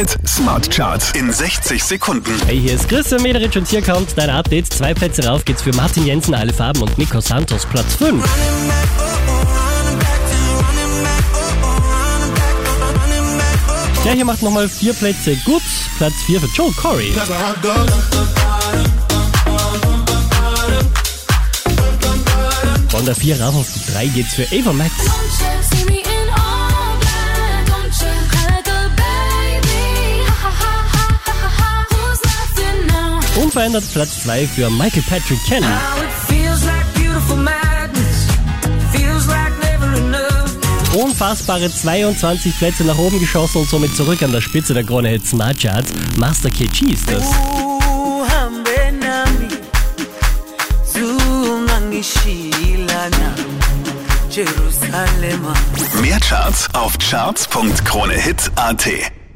Hit Smart Charts in 60 Sekunden. Hey, hier ist Christian Mederich und hier kommt dein Update. Zwei Plätze rauf geht's für Martin Jensen, alle Farben und Nico Santos, Platz 5. Der hier macht nochmal vier Plätze gut. Platz 4 für Joe Corey. Von der 4 rauf auf die 3 geht's für Ava Max. Unverändert Platz 2 für Michael Patrick Kelly. Unfassbare 22 Plätze nach oben geschossen und somit zurück an der Spitze der Krone Hit Smart Charts. Master KG ist das. Mehr Charts auf charts.kronehit.at.